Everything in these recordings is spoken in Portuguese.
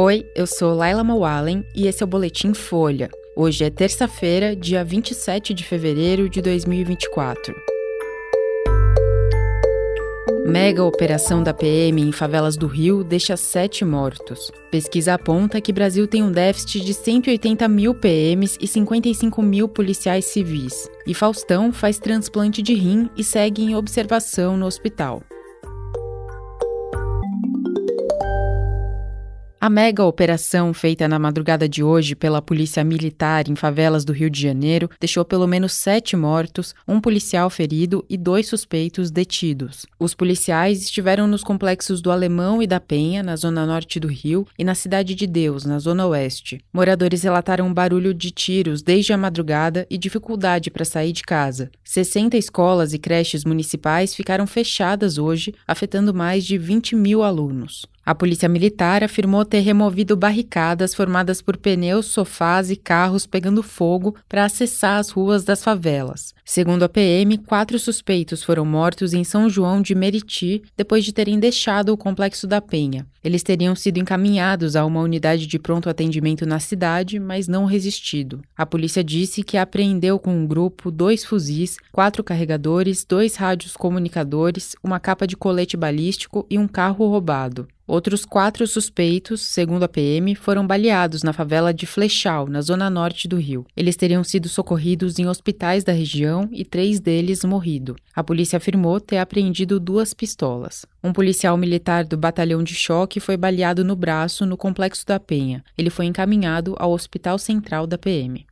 Oi, eu sou Laila Mawallen e esse é o Boletim Folha. Hoje é terça-feira, dia 27 de fevereiro de 2024. Mega operação da PM em favelas do Rio deixa sete mortos. Pesquisa aponta que Brasil tem um déficit de 180 mil PMs e 55 mil policiais civis. E Faustão faz transplante de rim e segue em observação no hospital. A mega operação feita na madrugada de hoje pela Polícia Militar em favelas do Rio de Janeiro deixou pelo menos sete mortos, um policial ferido e dois suspeitos detidos. Os policiais estiveram nos complexos do Alemão e da Penha, na zona norte do Rio, e na Cidade de Deus, na zona oeste. Moradores relataram barulho de tiros desde a madrugada e dificuldade para sair de casa. 60 escolas e creches municipais ficaram fechadas hoje, afetando mais de 20 mil alunos. A polícia militar afirmou ter removido barricadas formadas por pneus, sofás e carros pegando fogo para acessar as ruas das favelas. Segundo a PM, quatro suspeitos foram mortos em São João de Meriti depois de terem deixado o complexo da Penha. Eles teriam sido encaminhados a uma unidade de pronto atendimento na cidade, mas não resistido. A polícia disse que apreendeu com um grupo dois fuzis, quatro carregadores, dois rádios comunicadores, uma capa de colete balístico e um carro roubado. Outros quatro suspeitos, segundo a PM, foram baleados na favela de Flechal, na zona norte do Rio. Eles teriam sido socorridos em hospitais da região e três deles morrido. A polícia afirmou ter apreendido duas pistolas. Um policial militar do batalhão de choque foi baleado no braço no complexo da Penha. Ele foi encaminhado ao Hospital Central da PM.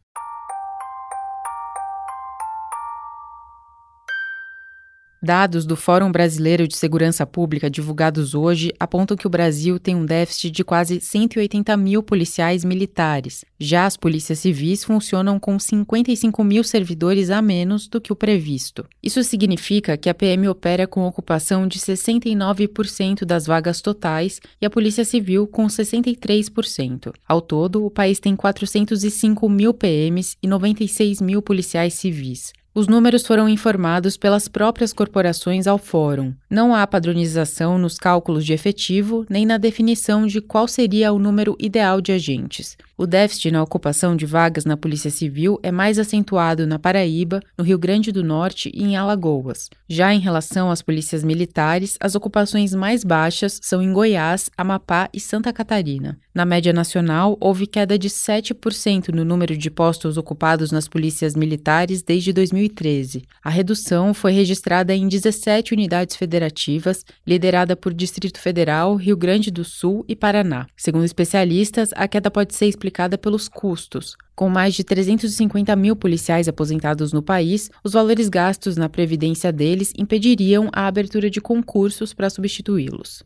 Dados do Fórum Brasileiro de Segurança Pública divulgados hoje apontam que o Brasil tem um déficit de quase 180 mil policiais militares. Já as polícias civis funcionam com 55 mil servidores a menos do que o previsto. Isso significa que a PM opera com ocupação de 69% das vagas totais e a Polícia Civil com 63%. Ao todo, o país tem 405 mil PMs e 96 mil policiais civis. Os números foram informados pelas próprias corporações ao Fórum. Não há padronização nos cálculos de efetivo nem na definição de qual seria o número ideal de agentes. O déficit na ocupação de vagas na Polícia Civil é mais acentuado na Paraíba, no Rio Grande do Norte e em Alagoas. Já em relação às polícias militares, as ocupações mais baixas são em Goiás, Amapá e Santa Catarina. Na média nacional, houve queda de 7% no número de postos ocupados nas polícias militares desde 2013. A redução foi registrada em 17 unidades federativas, liderada por Distrito Federal, Rio Grande do Sul e Paraná. Segundo especialistas, a queda pode ser explicada pelos custos. Com mais de 350 mil policiais aposentados no país, os valores gastos na previdência deles impediriam a abertura de concursos para substituí-los.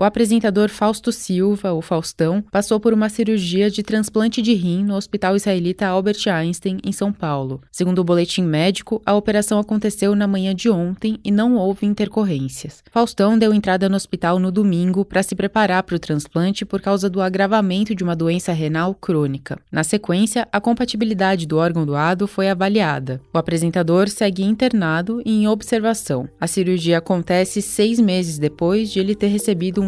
O apresentador Fausto Silva, o Faustão, passou por uma cirurgia de transplante de rim no Hospital Israelita Albert Einstein, em São Paulo. Segundo o boletim médico, a operação aconteceu na manhã de ontem e não houve intercorrências. Faustão deu entrada no hospital no domingo para se preparar para o transplante por causa do agravamento de uma doença renal crônica. Na sequência, a compatibilidade do órgão doado foi avaliada. O apresentador segue internado e em observação. A cirurgia acontece seis meses depois de ele ter recebido um